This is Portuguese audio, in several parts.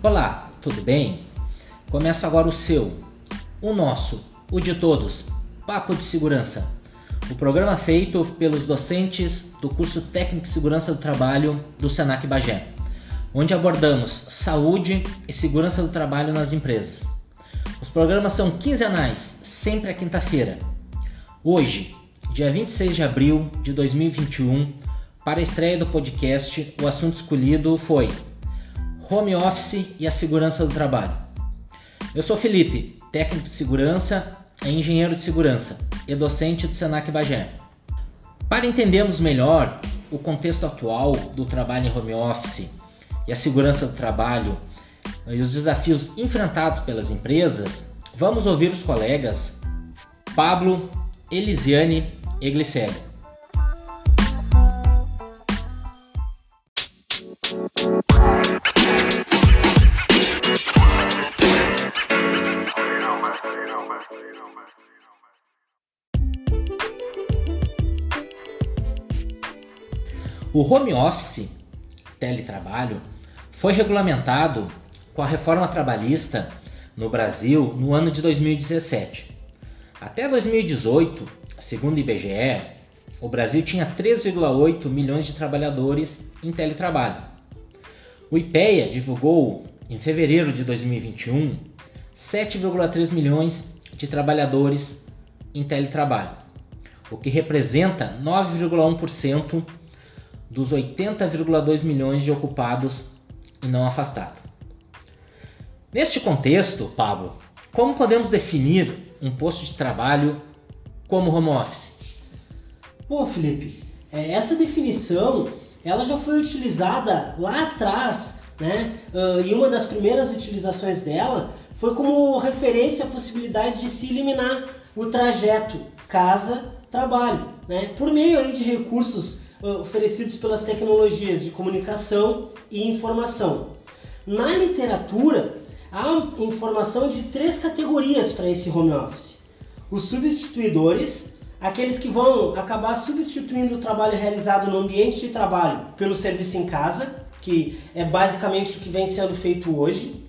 Olá, tudo bem? Começa agora o seu, o nosso, o de todos, Papo de Segurança. O programa feito pelos docentes do curso Técnico de Segurança do Trabalho do Senac Bagé, onde abordamos saúde e segurança do trabalho nas empresas. Os programas são quinzenais, sempre à quinta-feira. Hoje, dia 26 de abril de 2021, para a estreia do podcast, o assunto escolhido foi Home Office e a segurança do trabalho. Eu sou Felipe, técnico de segurança e engenheiro de segurança e docente do Senac Bagé. Para entendermos melhor o contexto atual do trabalho em home office e a segurança do trabalho e os desafios enfrentados pelas empresas, vamos ouvir os colegas Pablo, Elisiane e Glicério. O home office, teletrabalho, foi regulamentado com a reforma trabalhista no Brasil no ano de 2017. Até 2018, segundo o IBGE, o Brasil tinha 3,8 milhões de trabalhadores em teletrabalho. O IPEA divulgou em fevereiro de 2021 7,3 milhões de trabalhadores em teletrabalho, o que representa 9,1% dos 80,2 milhões de ocupados e não afastados. Neste contexto, Pablo, como podemos definir um posto de trabalho como home office? Bom, Felipe, é, essa definição ela já foi utilizada lá atrás, né? e uma das primeiras utilizações dela foi como referência à possibilidade de se eliminar o trajeto casa-trabalho, né? por meio aí de recursos oferecidos pelas tecnologias de comunicação e informação. Na literatura, há informação de três categorias para esse home office: os substituidores, aqueles que vão acabar substituindo o trabalho realizado no ambiente de trabalho pelo serviço em casa, que é basicamente o que vem sendo feito hoje,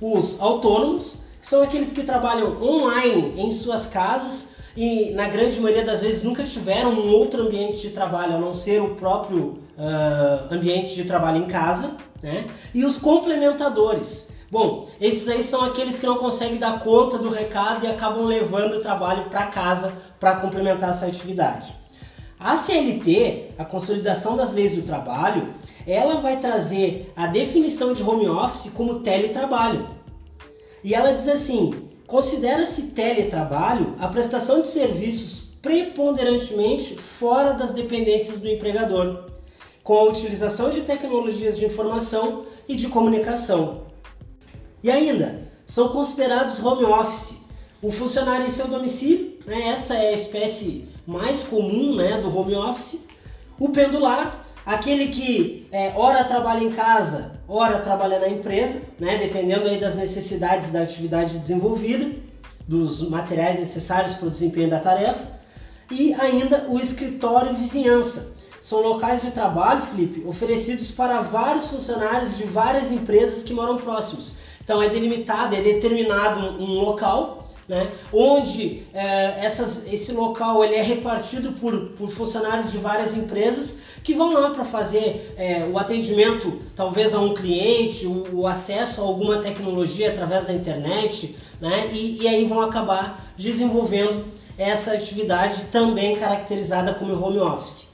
os autônomos, que são aqueles que trabalham online em suas casas e na grande maioria das vezes nunca tiveram um outro ambiente de trabalho a não ser o próprio uh, ambiente de trabalho em casa, né? E os complementadores. Bom, esses aí são aqueles que não conseguem dar conta do recado e acabam levando o trabalho para casa para complementar essa atividade. A CLT, a Consolidação das Leis do Trabalho, ela vai trazer a definição de home office como teletrabalho. E ela diz assim: Considera-se teletrabalho a prestação de serviços preponderantemente fora das dependências do empregador, com a utilização de tecnologias de informação e de comunicação. E ainda, são considerados home office o funcionário em seu domicílio, né, essa é a espécie mais comum né, do home office, o pendular, aquele que é, ora trabalha em casa, ora trabalha na empresa, né, dependendo aí das necessidades da atividade desenvolvida, dos materiais necessários para o desempenho da tarefa, e ainda o escritório vizinhança. São locais de trabalho, Felipe, oferecidos para vários funcionários de várias empresas que moram próximos. Então é delimitado, é determinado um local né? onde é, essas, esse local ele é repartido por, por funcionários de várias empresas que vão lá para fazer é, o atendimento, talvez a um cliente, o, o, acesso a alguma tecnologia através da internet, né? e, e aí vão acabar desenvolvendo essa atividade também caracterizada como home office.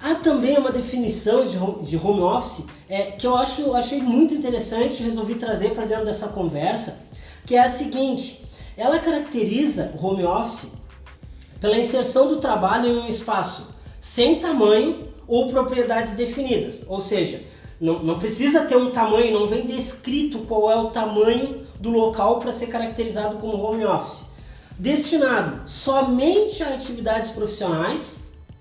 Há também uma definição de home, office é, que eu acho, achei muito interessante e resolvi trazer para dentro dessa conversa, que é a seguinte: ela caracteriza o home office pela inserção do trabalho em um espaço sem tamanho ou propriedades definidas, ou seja, não, não precisa ter um tamanho, não vem descrito qual é o tamanho do local para ser caracterizado como home office. Destinado somente a atividades profissionais,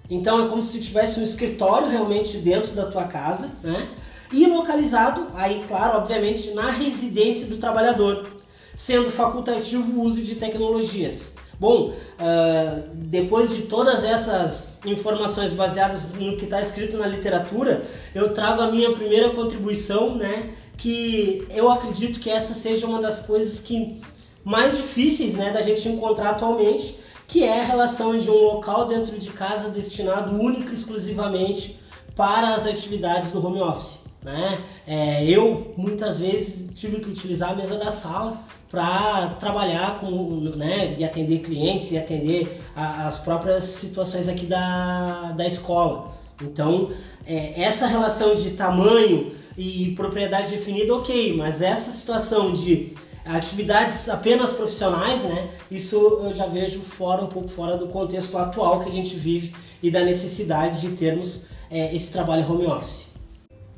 então é como se tu tivesse um escritório realmente dentro da tua casa, né? E localizado, aí claro, obviamente, na residência do trabalhador sendo facultativo o uso de tecnologias, Bom, uh, depois de todas essas informações baseadas no que está escrito na literatura, eu trago a minha primeira contribuição, né? Que eu acredito que essa seja uma das coisas que mais difíceis, né, da gente encontrar atualmente, que é a relação de um local dentro de casa destinado único e exclusivamente para as atividades do home office. Né? É, eu muitas vezes tive que utilizar a mesa da sala para trabalhar com, né, e atender clientes e atender a, as próprias situações aqui da, da escola. Então, é, essa relação de tamanho e propriedade definida, ok, mas essa situação de atividades apenas profissionais, né, isso eu já vejo fora, um pouco fora do contexto atual que a gente vive e da necessidade de termos é, esse trabalho home office.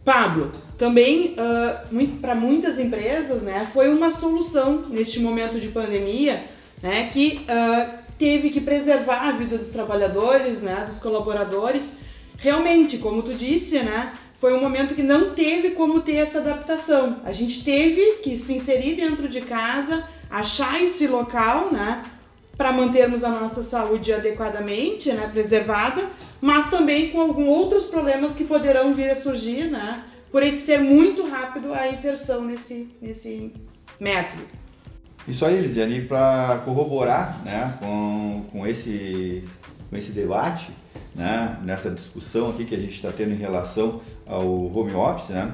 Pablo, também uh, para muitas empresas, né, foi uma solução neste momento de pandemia, né, que uh, teve que preservar a vida dos trabalhadores, né, dos colaboradores. Realmente, como tu disse, né, foi um momento que não teve como ter essa adaptação. A gente teve que se inserir dentro de casa, achar esse local, né, para mantermos a nossa saúde adequadamente, né, preservada, mas também com alguns outros problemas que poderão vir a surgir, né, por esse ser muito rápido a inserção nesse, nesse método. Isso aí, Lisiane, para corroborar né, com, com, esse, com esse debate, né, nessa discussão aqui que a gente está tendo em relação ao home office, né,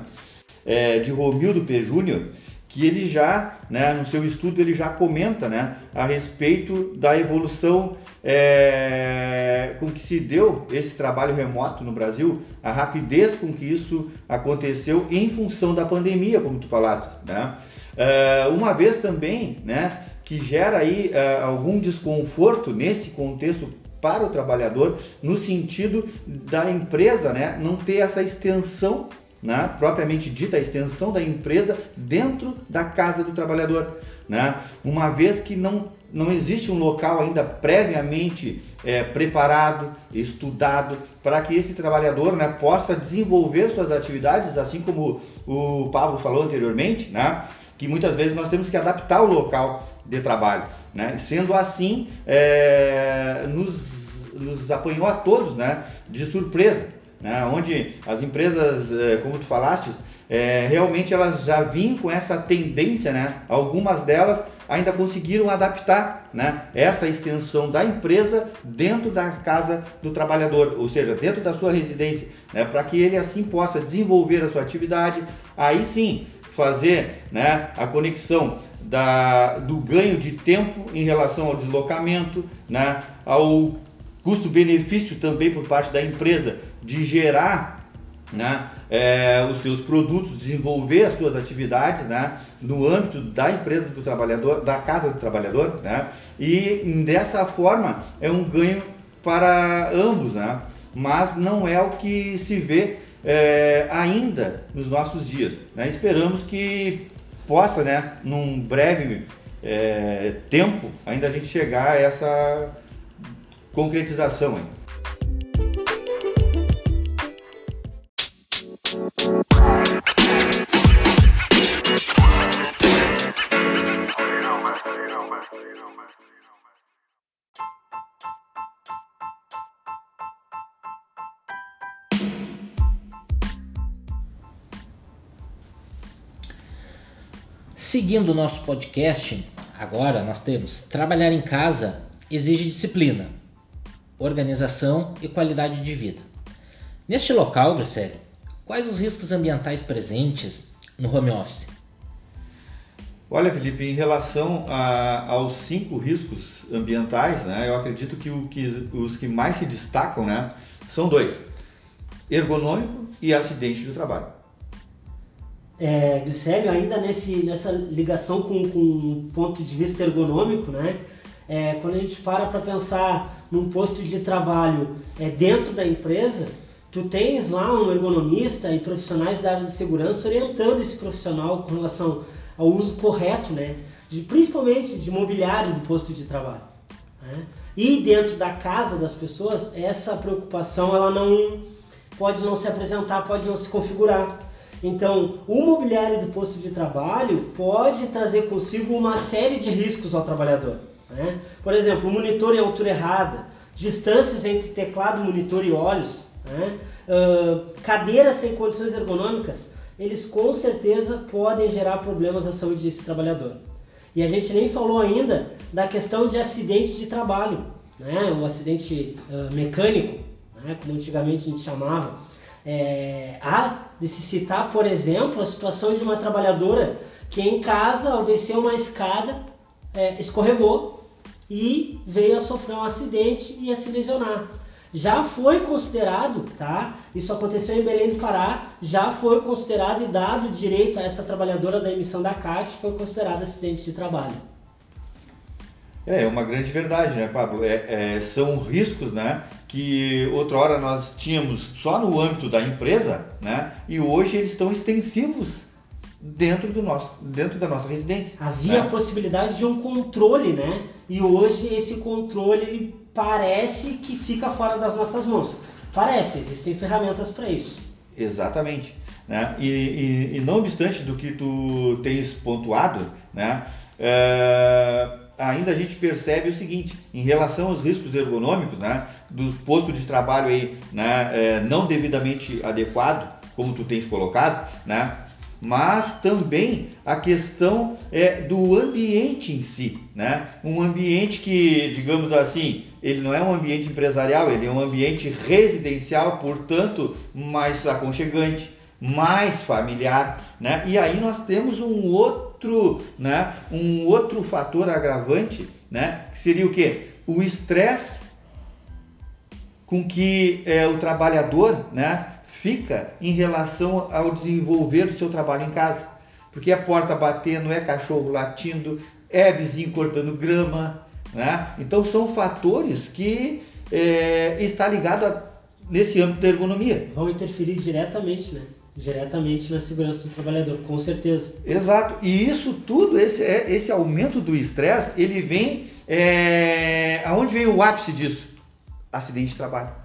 é, de Romildo P. Júnior, que ele já, né, no seu estudo, ele já comenta né, a respeito da evolução é, com que se deu esse trabalho remoto no Brasil, a rapidez com que isso aconteceu em função da pandemia, como tu falaste. Né? É, uma vez também né, que gera aí é, algum desconforto nesse contexto para o trabalhador, no sentido da empresa né, não ter essa extensão né, propriamente dita, a extensão da empresa dentro da casa do trabalhador. Né? Uma vez que não, não existe um local ainda previamente é, preparado, estudado, para que esse trabalhador né, possa desenvolver suas atividades, assim como o Pablo falou anteriormente, né, que muitas vezes nós temos que adaptar o local de trabalho. Né? Sendo assim, é, nos, nos apanhou a todos né, de surpresa né, onde as empresas, eh, como tu falaste, é, realmente elas já vinham com essa tendência, né? Algumas delas ainda conseguiram adaptar né, essa extensão da empresa dentro da casa do trabalhador, ou seja, dentro da sua residência, né, para que ele assim possa desenvolver a sua atividade, aí sim fazer né, a conexão da, do ganho de tempo em relação ao deslocamento, né, ao custo-benefício também por parte da empresa de gerar né, é, os seus produtos, desenvolver as suas atividades né, no âmbito da empresa do trabalhador, da casa do trabalhador, né, e dessa forma é um ganho para ambos, né, mas não é o que se vê é, ainda nos nossos dias. Né, esperamos que possa, né, num breve é, tempo, ainda a gente chegar a essa concretização. Hein. Seguindo o nosso podcast, agora nós temos trabalhar em casa exige disciplina, organização e qualidade de vida. Neste local, Grissério, quais os riscos ambientais presentes no home office? Olha, Felipe, em relação a, aos cinco riscos ambientais, né, eu acredito que, o, que, os que mais se destacam né, são dois: ergonômico e acidente do trabalho. É, Glicélio, ainda nesse, nessa ligação com, com o ponto de vista ergonômico, né, é, quando a gente para para pensar num posto de trabalho é, dentro da empresa, tu tens lá um ergonomista e profissionais da área de segurança orientando esse profissional com relação ao uso correto, né, de, principalmente de mobiliário do posto de trabalho. Né? E dentro da casa das pessoas, essa preocupação ela não pode não se apresentar, pode não se configurar. Então, o mobiliário do posto de trabalho pode trazer consigo uma série de riscos ao trabalhador. Né? Por exemplo, monitor em altura errada, distâncias entre teclado, monitor e olhos, né? uh, cadeiras sem condições ergonômicas, eles com certeza podem gerar problemas à saúde desse trabalhador. E a gente nem falou ainda da questão de acidente de trabalho, né? o acidente uh, mecânico, né? como antigamente a gente chamava. É, há de se citar, por exemplo, a situação de uma trabalhadora que em casa, ao descer uma escada, é, escorregou e veio a sofrer um acidente e a se lesionar. Já foi considerado, tá? Isso aconteceu em Belém do Pará, já foi considerado e dado direito a essa trabalhadora da emissão da CAT, foi considerado acidente de trabalho. É, é uma grande verdade, né, Pablo? É, é, são riscos, né, que outra hora nós tínhamos só no âmbito da empresa, né, e hoje eles estão extensivos dentro do nosso, dentro da nossa residência. Havia né? a possibilidade de um controle, né? E hoje esse controle parece que fica fora das nossas mãos. Parece, existem ferramentas para isso. Exatamente. Né? E, e, e, não obstante do que tu tens pontuado, né? É, ainda a gente percebe o seguinte, em relação aos riscos ergonômicos, né? Do posto de trabalho aí, né? É, não devidamente adequado, como tu tens colocado, né? mas também a questão é, do ambiente em si, né? Um ambiente que, digamos assim, ele não é um ambiente empresarial, ele é um ambiente residencial, portanto, mais aconchegante, mais familiar, né? E aí nós temos um outro, né? Um outro fator agravante, né? Que seria o que? O estresse com que é, o trabalhador, né? fica em relação ao desenvolver do seu trabalho em casa. Porque é porta batendo, é cachorro latindo, é vizinho cortando grama, né? Então são fatores que é, está ligado a, nesse âmbito da ergonomia. Vão interferir diretamente, né? Diretamente na segurança do trabalhador, com certeza. Exato. E isso tudo, esse, é, esse aumento do estresse, ele vem. É, aonde vem o ápice disso? Acidente de trabalho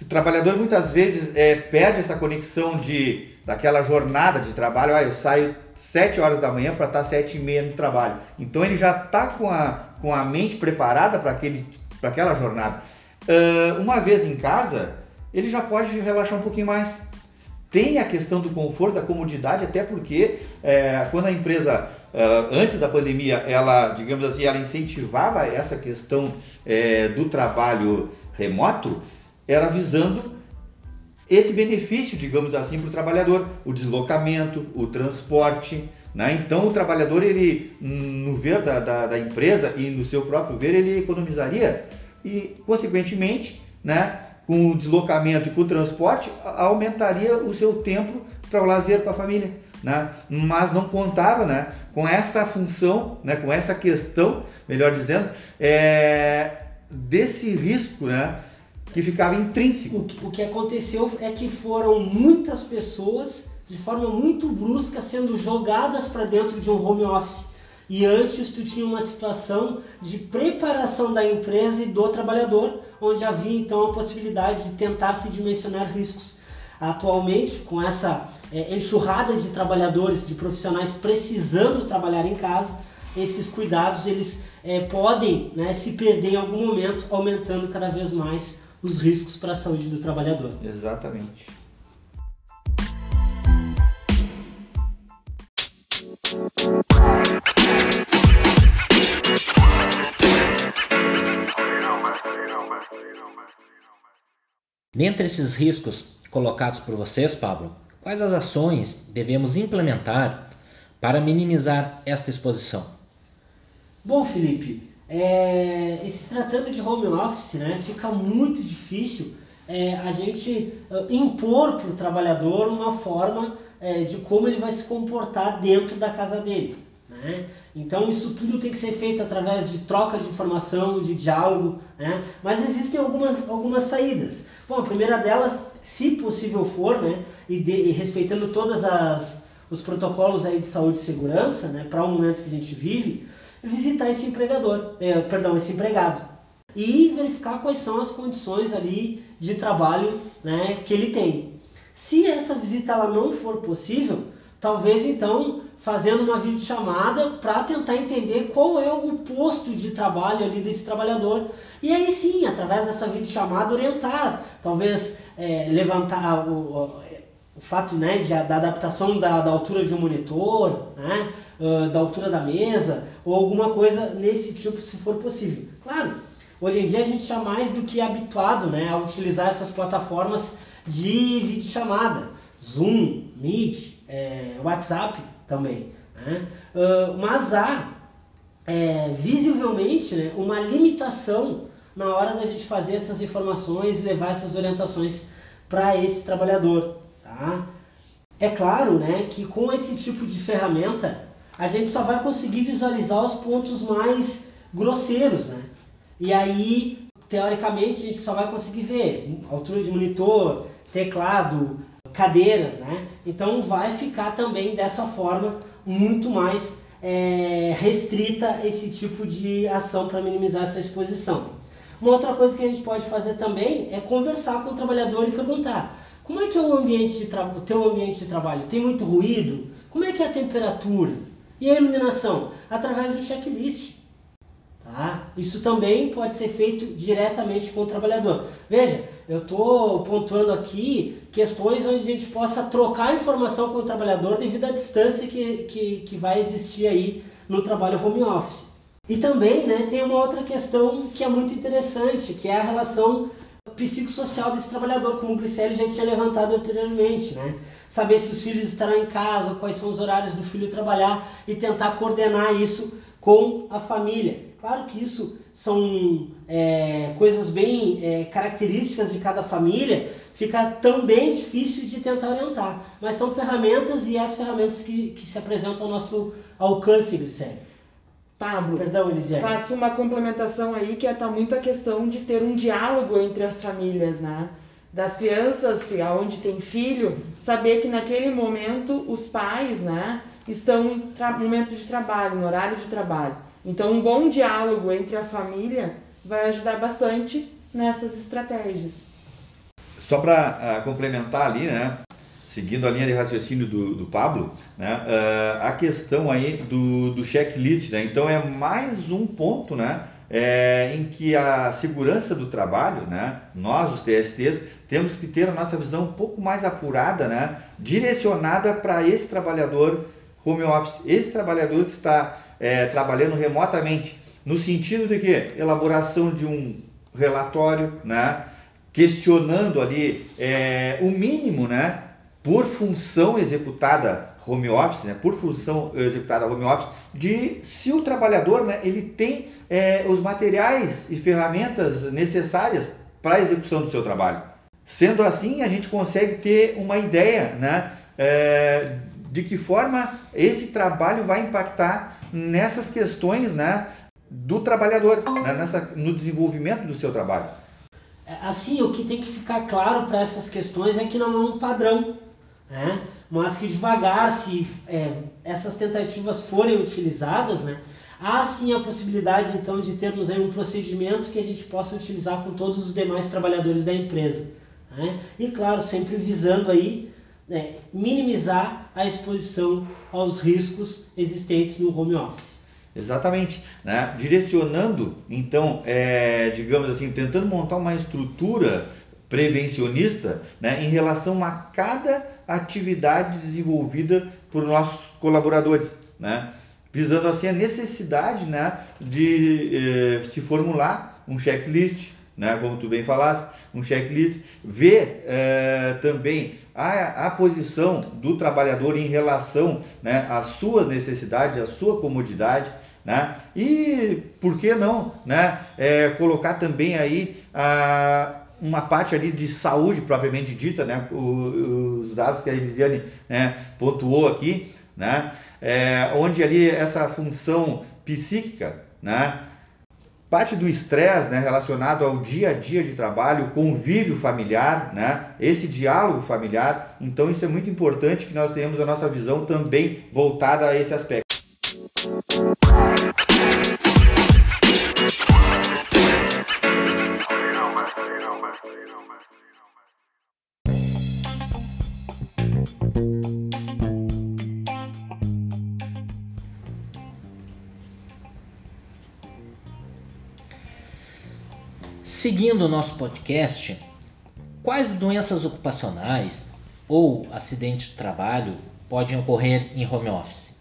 o trabalhador muitas vezes é, perde essa conexão de daquela jornada de trabalho. Ah, eu saio 7 horas da manhã para estar 7 e meia no trabalho. Então ele já está com a, com a mente preparada para aquela jornada. Uh, uma vez em casa, ele já pode relaxar um pouquinho mais. Tem a questão do conforto, da comodidade, até porque é, quando a empresa, uh, antes da pandemia, ela, digamos assim, ela incentivava essa questão é, do trabalho remoto, era visando esse benefício, digamos assim, para o trabalhador, o deslocamento, o transporte. Né? Então, o trabalhador, ele, no ver da, da, da, empresa e no seu próprio ver, ele economizaria e, consequentemente, né, com o deslocamento e com o transporte, aumentaria o seu tempo para o lazer com a família. Né? Mas não contava né, com essa função, né, com essa questão, melhor dizendo, é, desse risco né, que ficava intrínseco. O que, o que aconteceu é que foram muitas pessoas, de forma muito brusca, sendo jogadas para dentro de um home office. E antes tu tinha uma situação de preparação da empresa e do trabalhador, onde havia então a possibilidade de tentar se dimensionar riscos. Atualmente, com essa é, enxurrada de trabalhadores, de profissionais precisando trabalhar em casa, esses cuidados eles é, podem né, se perder em algum momento, aumentando cada vez mais os riscos para a saúde do trabalhador. Exatamente. Dentre esses riscos colocados por vocês, Pablo, quais as ações devemos implementar para minimizar esta exposição? Bom, Felipe, é, e se tratando de home office, né, fica muito difícil é, a gente uh, impor para o trabalhador uma forma é, de como ele vai se comportar dentro da casa dele. Né? Então isso tudo tem que ser feito através de troca de informação, de diálogo, né? mas existem algumas, algumas saídas. Bom, a primeira delas, se possível for, né, e, de, e respeitando todos os protocolos aí de saúde e segurança, né, para o momento que a gente vive, visitar esse empregador, é, perdão, esse empregado e verificar quais são as condições ali de trabalho né, que ele tem. Se essa visita ela não for possível, talvez então fazendo uma videochamada para tentar entender qual é o posto de trabalho ali desse trabalhador. E aí sim, através dessa videochamada, orientar, talvez é, levantar o, o fato né, de, da adaptação da, da altura de um monitor, né, uh, da altura da mesa, ou alguma coisa nesse tipo, se for possível. Claro, hoje em dia a gente está mais do que habituado né, a utilizar essas plataformas de videochamada, Zoom, Meet, é, WhatsApp também. Né? Uh, mas há é, visivelmente né, uma limitação na hora da gente fazer essas informações e levar essas orientações para esse trabalhador. Tá? É claro né, que com esse tipo de ferramenta a gente só vai conseguir visualizar os pontos mais grosseiros. Né? E aí, teoricamente, a gente só vai conseguir ver altura de monitor, teclado, cadeiras. Né? Então vai ficar também dessa forma muito mais é, restrita esse tipo de ação para minimizar essa exposição. Uma outra coisa que a gente pode fazer também é conversar com o trabalhador e perguntar como é que é o ambiente de o teu ambiente de trabalho? Tem muito ruído? Como é que é a temperatura? E a iluminação? Através do checklist. Tá? Isso também pode ser feito diretamente com o trabalhador. Veja, eu estou pontuando aqui questões onde a gente possa trocar informação com o trabalhador devido à distância que, que, que vai existir aí no trabalho home office. E também né, tem uma outra questão que é muito interessante, que é a relação psicossocial desse trabalhador, como o Glicelli já tinha levantado anteriormente, né? Saber se os filhos estarão em casa, quais são os horários do filho trabalhar e tentar coordenar isso com a família. Claro que isso são é, coisas bem é, características de cada família, fica também difícil de tentar orientar, mas são ferramentas e as ferramentas que, que se apresentam ao nosso alcance, Glicelli. Pablo, Perdão, Elisiane. faço uma complementação aí que está muito a questão de ter um diálogo entre as famílias, né? Das crianças, se aonde tem filho, saber que naquele momento os pais, né, estão em momento de trabalho, no horário de trabalho. Então, um bom diálogo entre a família vai ajudar bastante nessas estratégias. Só para uh, ah, complementar ali, né? seguindo a linha de raciocínio do, do Pablo, né, uh, a questão aí do, do checklist, né, então é mais um ponto, né, é, em que a segurança do trabalho, né, nós os TSTs temos que ter a nossa visão um pouco mais apurada, né, direcionada para esse trabalhador home office, esse trabalhador que está é, trabalhando remotamente, no sentido de que elaboração de um relatório, né, questionando ali é, o mínimo, né, por função executada home office, né, por função executada home office, de se o trabalhador né, ele tem é, os materiais e ferramentas necessárias para a execução do seu trabalho. Sendo assim, a gente consegue ter uma ideia né, é, de que forma esse trabalho vai impactar nessas questões né, do trabalhador, né, nessa, no desenvolvimento do seu trabalho. É, assim, o que tem que ficar claro para essas questões é que não é um padrão né? mas que devagar, se é, essas tentativas forem utilizadas, né? há sim a possibilidade então de termos aí um procedimento que a gente possa utilizar com todos os demais trabalhadores da empresa. Né? E claro, sempre visando aí né, minimizar a exposição aos riscos existentes no home office. Exatamente, né? direcionando então, é, digamos assim, tentando montar uma estrutura prevencionista né, em relação a cada atividade desenvolvida por nossos colaboradores, né? visando assim a necessidade né, de eh, se formular um checklist, né, como tu bem falaste, um checklist, ver eh, também a, a posição do trabalhador em relação né, às suas necessidades, à sua comodidade, né? E por que não, né? É, colocar também aí a, uma parte ali de saúde propriamente dita, né? O, os dados que a Elisiane né, pontuou aqui, né? É, onde ali essa função psíquica, né? Parte do estresse né, relacionado ao dia a dia de trabalho, convívio familiar, né, esse diálogo familiar. Então, isso é muito importante que nós tenhamos a nossa visão também voltada a esse aspecto. Seguindo o nosso podcast, quais doenças ocupacionais ou acidentes de trabalho podem ocorrer em home office?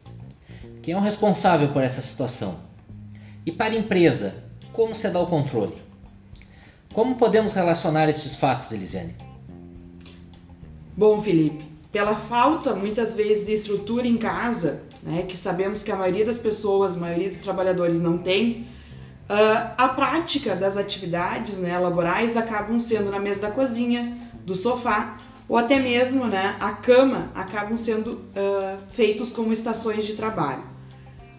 Quem é o responsável por essa situação? E para a empresa, como se dá o controle? Como podemos relacionar estes fatos, Elisiane? Bom, Felipe, pela falta muitas vezes de estrutura em casa, né, que sabemos que a maioria das pessoas, a maioria dos trabalhadores não tem, uh, a prática das atividades né, laborais acabam sendo na mesa da cozinha, do sofá ou até mesmo né, a cama acabam sendo uh, feitos como estações de trabalho.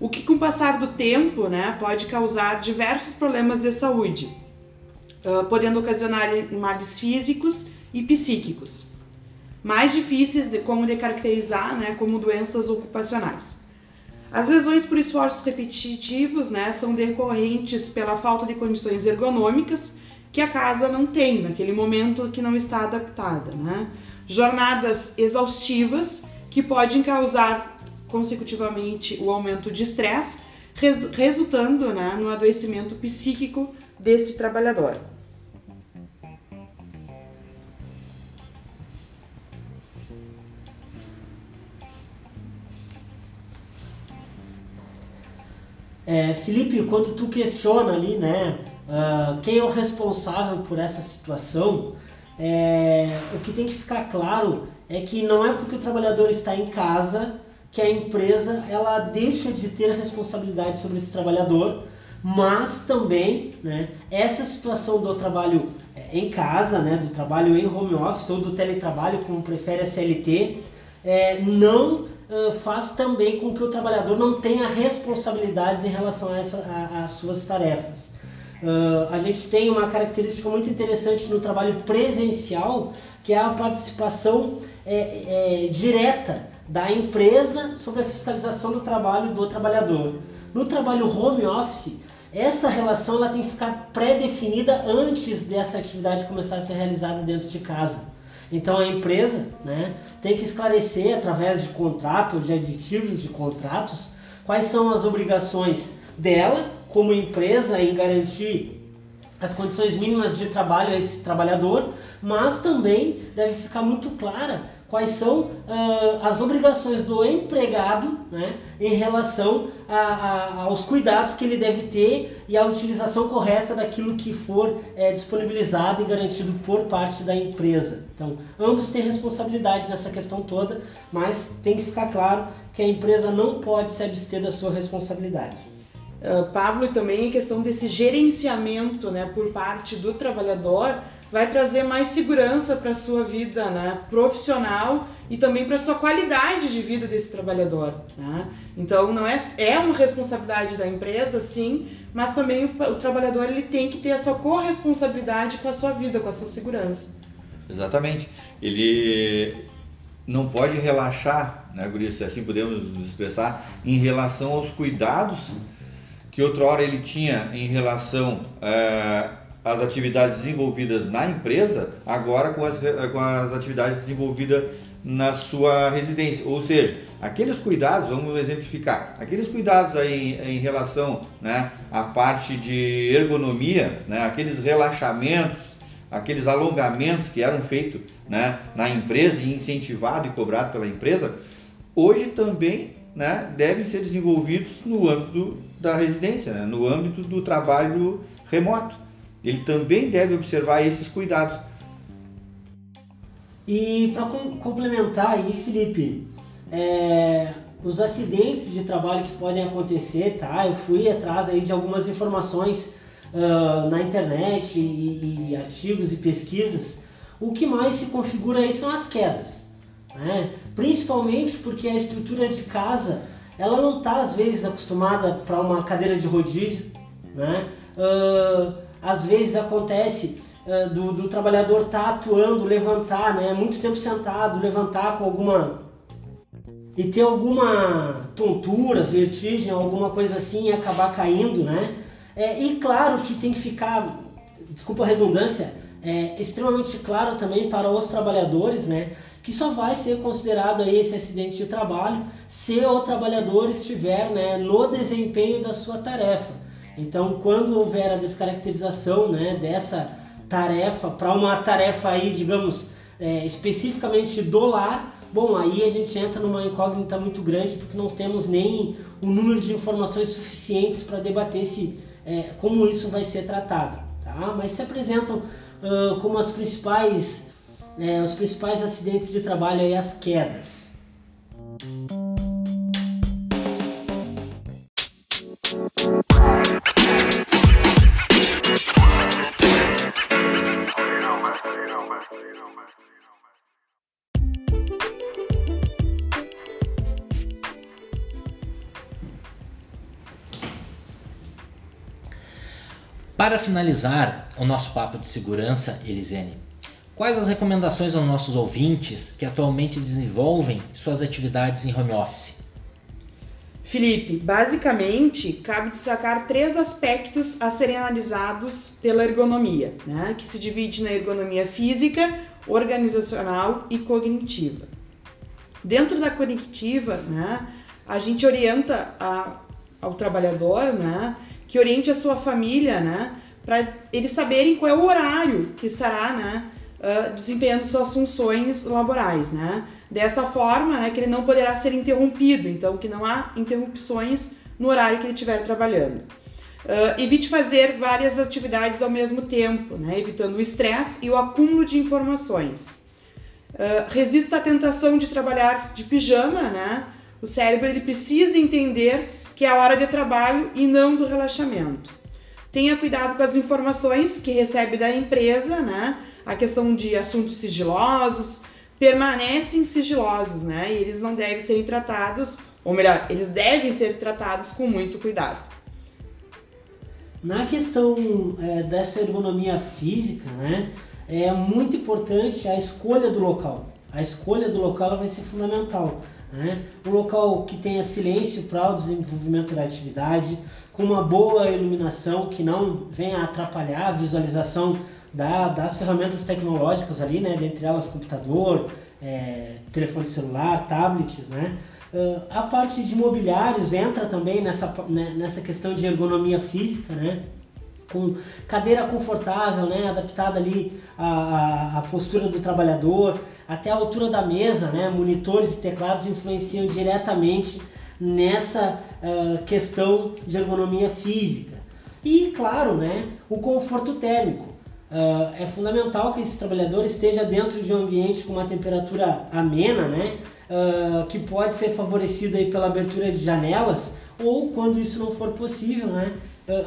O que com o passar do tempo né, pode causar diversos problemas de saúde, uh, podendo ocasionar males físicos e psíquicos mais difíceis de como de caracterizar, né, como doenças ocupacionais. As lesões por esforços repetitivos, né, são decorrentes pela falta de condições ergonômicas que a casa não tem naquele momento que não está adaptada, né? Jornadas exaustivas que podem causar consecutivamente o aumento de estresse, resultando né, no adoecimento psíquico desse trabalhador. É, Felipe, quando tu questiona ali, né, uh, quem é o responsável por essa situação, é, o que tem que ficar claro é que não é porque o trabalhador está em casa que a empresa ela deixa de ter responsabilidade sobre esse trabalhador, mas também, né, essa situação do trabalho é, em casa, né, do trabalho em home office ou do teletrabalho, como prefere a CLT, é, não faz também com que o trabalhador não tenha responsabilidades em relação a, essa, a, a suas tarefas. Uh, a gente tem uma característica muito interessante no trabalho presencial, que é a participação é, é, direta da empresa sobre a fiscalização do trabalho do trabalhador. No trabalho home office, essa relação ela tem que ficar pré-definida antes dessa atividade começar a ser realizada dentro de casa. Então a empresa né, tem que esclarecer através de contrato, de aditivos de contratos, quais são as obrigações dela como empresa em garantir as condições mínimas de trabalho a esse trabalhador, mas também deve ficar muito clara quais são uh, as obrigações do empregado né, em relação a, a, aos cuidados que ele deve ter e a utilização correta daquilo que for é, disponibilizado e garantido por parte da empresa. Então, ambos têm responsabilidade nessa questão toda, mas tem que ficar claro que a empresa não pode se abster da sua responsabilidade. Uh, Pablo, também a questão desse gerenciamento né, por parte do trabalhador vai trazer mais segurança para a sua vida né, profissional e também para a sua qualidade de vida desse trabalhador. Né? Então não é, é uma responsabilidade da empresa, sim, mas também o, o, trabalhador ele tem que ter a sua corresponsabilidade com a sua vida, com a sua segurança. Exatamente. Ele não pode relaxar, né, Guri, se assim podemos nos expressar, em relação aos cuidados que outra hora ele tinha em relação é, as atividades desenvolvidas na empresa, agora com as, com as atividades desenvolvidas na sua residência. Ou seja, aqueles cuidados, vamos exemplificar, aqueles cuidados aí em, em relação né, à parte de ergonomia, né, aqueles relaxamentos, aqueles alongamentos que eram feitos né, na empresa e incentivado e cobrado pela empresa, hoje também né, devem ser desenvolvidos no âmbito da residência, né, no âmbito do trabalho remoto ele também deve observar esses cuidados. E para complementar aí, Felipe, é, os acidentes de trabalho que podem acontecer, tá? Eu fui atrás aí de algumas informações uh, na internet e, e, artigos e pesquisas. O que mais se configura aí são as quedas, né? Principalmente porque a estrutura de casa ela não está às vezes acostumada para uma cadeira de rodízio, né? Uh, às vezes acontece do, do, trabalhador estar tá atuando, levantar, né? Muito tempo sentado, levantar com alguma. e ter alguma tontura, vertigem, alguma coisa assim e acabar caindo, né? É, e claro que tem que ficar, desculpa a redundância, é, extremamente claro também para os trabalhadores, né? Que só vai ser considerado aí esse acidente de trabalho se o trabalhador estiver né, no desempenho da sua tarefa. Então, quando houver a descaracterização né, dessa tarefa para uma tarefa aí, digamos, é, especificamente do lar, bom, aí a gente entra numa incógnita muito grande porque não temos nem o número de informações suficientes para debater se, é, como isso vai ser tratado. Tá? Mas se apresentam uh, como as principais, é, os principais acidentes de trabalho e as quedas. Para finalizar o nosso papo de segurança, Elisene, quais as recomendações aos nossos ouvintes que atualmente desenvolvem suas atividades em home office? Felipe, basicamente cabe destacar três aspectos a serem analisados pela ergonomia, né? que se divide na ergonomia física, organizacional e cognitiva. Dentro da cognitiva, né, a gente orienta a, ao trabalhador né, que oriente a sua família, né? Para eles saberem qual é o horário que estará, né? Uh, desempenhando suas funções laborais, né? Dessa forma, né, que ele não poderá ser interrompido, então que não há interrupções no horário que ele estiver trabalhando. Uh, evite fazer várias atividades ao mesmo tempo, né, evitando o estresse e o acúmulo de informações. Uh, resista à tentação de trabalhar de pijama, né? O cérebro ele precisa entender que é a hora de trabalho e não do relaxamento. Tenha cuidado com as informações que recebe da empresa, né? A questão de assuntos sigilosos permanecem sigilosos, né? E eles não devem ser tratados, ou melhor, eles devem ser tratados com muito cuidado. Na questão é, dessa ergonomia física, né? É muito importante a escolha do local. A escolha do local vai ser fundamental né? Um local que tenha silêncio para o desenvolvimento da atividade, com uma boa iluminação que não venha atrapalhar a visualização da, das ferramentas tecnológicas ali, né? dentre elas computador, é, telefone celular, tablets, né? Uh, a parte de mobiliários entra também nessa, né, nessa questão de ergonomia física, né? Com cadeira confortável, né, adaptada ali à, à, postura do trabalhador, até a altura da mesa, né, monitores e teclados influenciam diretamente nessa uh, questão de ergonomia física. E, claro, né, o conforto térmico. Uh, é fundamental que esse trabalhador esteja dentro de um ambiente com uma temperatura amena, né, uh, que pode ser favorecido aí pela abertura de janelas ou, quando isso não for possível, né,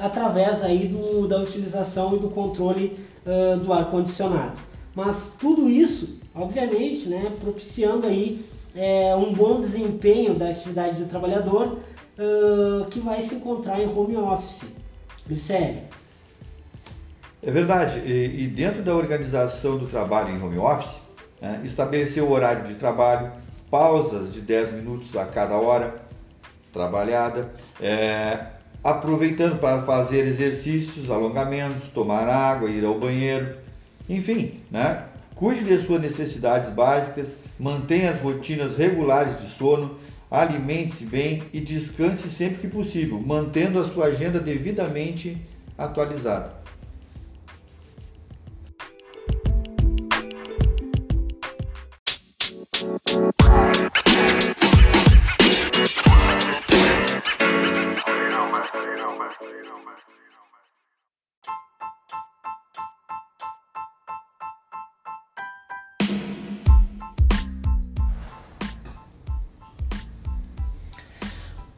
através aí do, da utilização e do controle uh, do ar condicionado. Mas tudo isso, obviamente, né, propiciando aí é, um bom desempenho da atividade do trabalhador uh, que vai se encontrar em home office. Glicério. É verdade. E, e, dentro da organização do trabalho em home office, né, estabelecer o horário de trabalho, pausas de 10 minutos a cada hora trabalhada, é, aproveitando para fazer exercícios, alongamentos, tomar água, ir ao banheiro, enfim, né? Cuide de suas necessidades básicas, mantenha as rotinas regulares de sono, alimente-se bem e descanse sempre que possível, mantendo a sua agenda devidamente atualizada.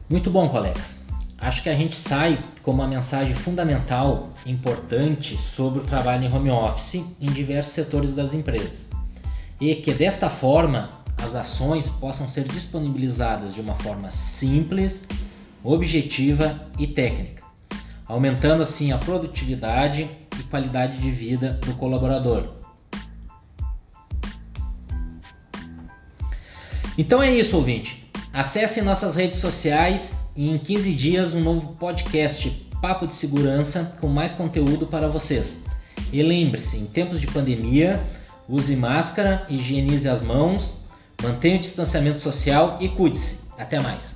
Muito bom, colegas. Acho que a gente sai com uma mensagem fundamental, importante sobre o trabalho em home office em diversos setores das empresas. E que desta forma as ações possam ser disponibilizadas de uma forma simples, objetiva e técnica, aumentando assim a produtividade e qualidade de vida do colaborador. Então é isso, ouvinte. Acesse nossas redes sociais e em 15 dias um novo podcast Papo de Segurança com mais conteúdo para vocês. E lembre-se, em tempos de pandemia, use máscara, higienize as mãos, mantenha o distanciamento social e cuide-se. Até mais!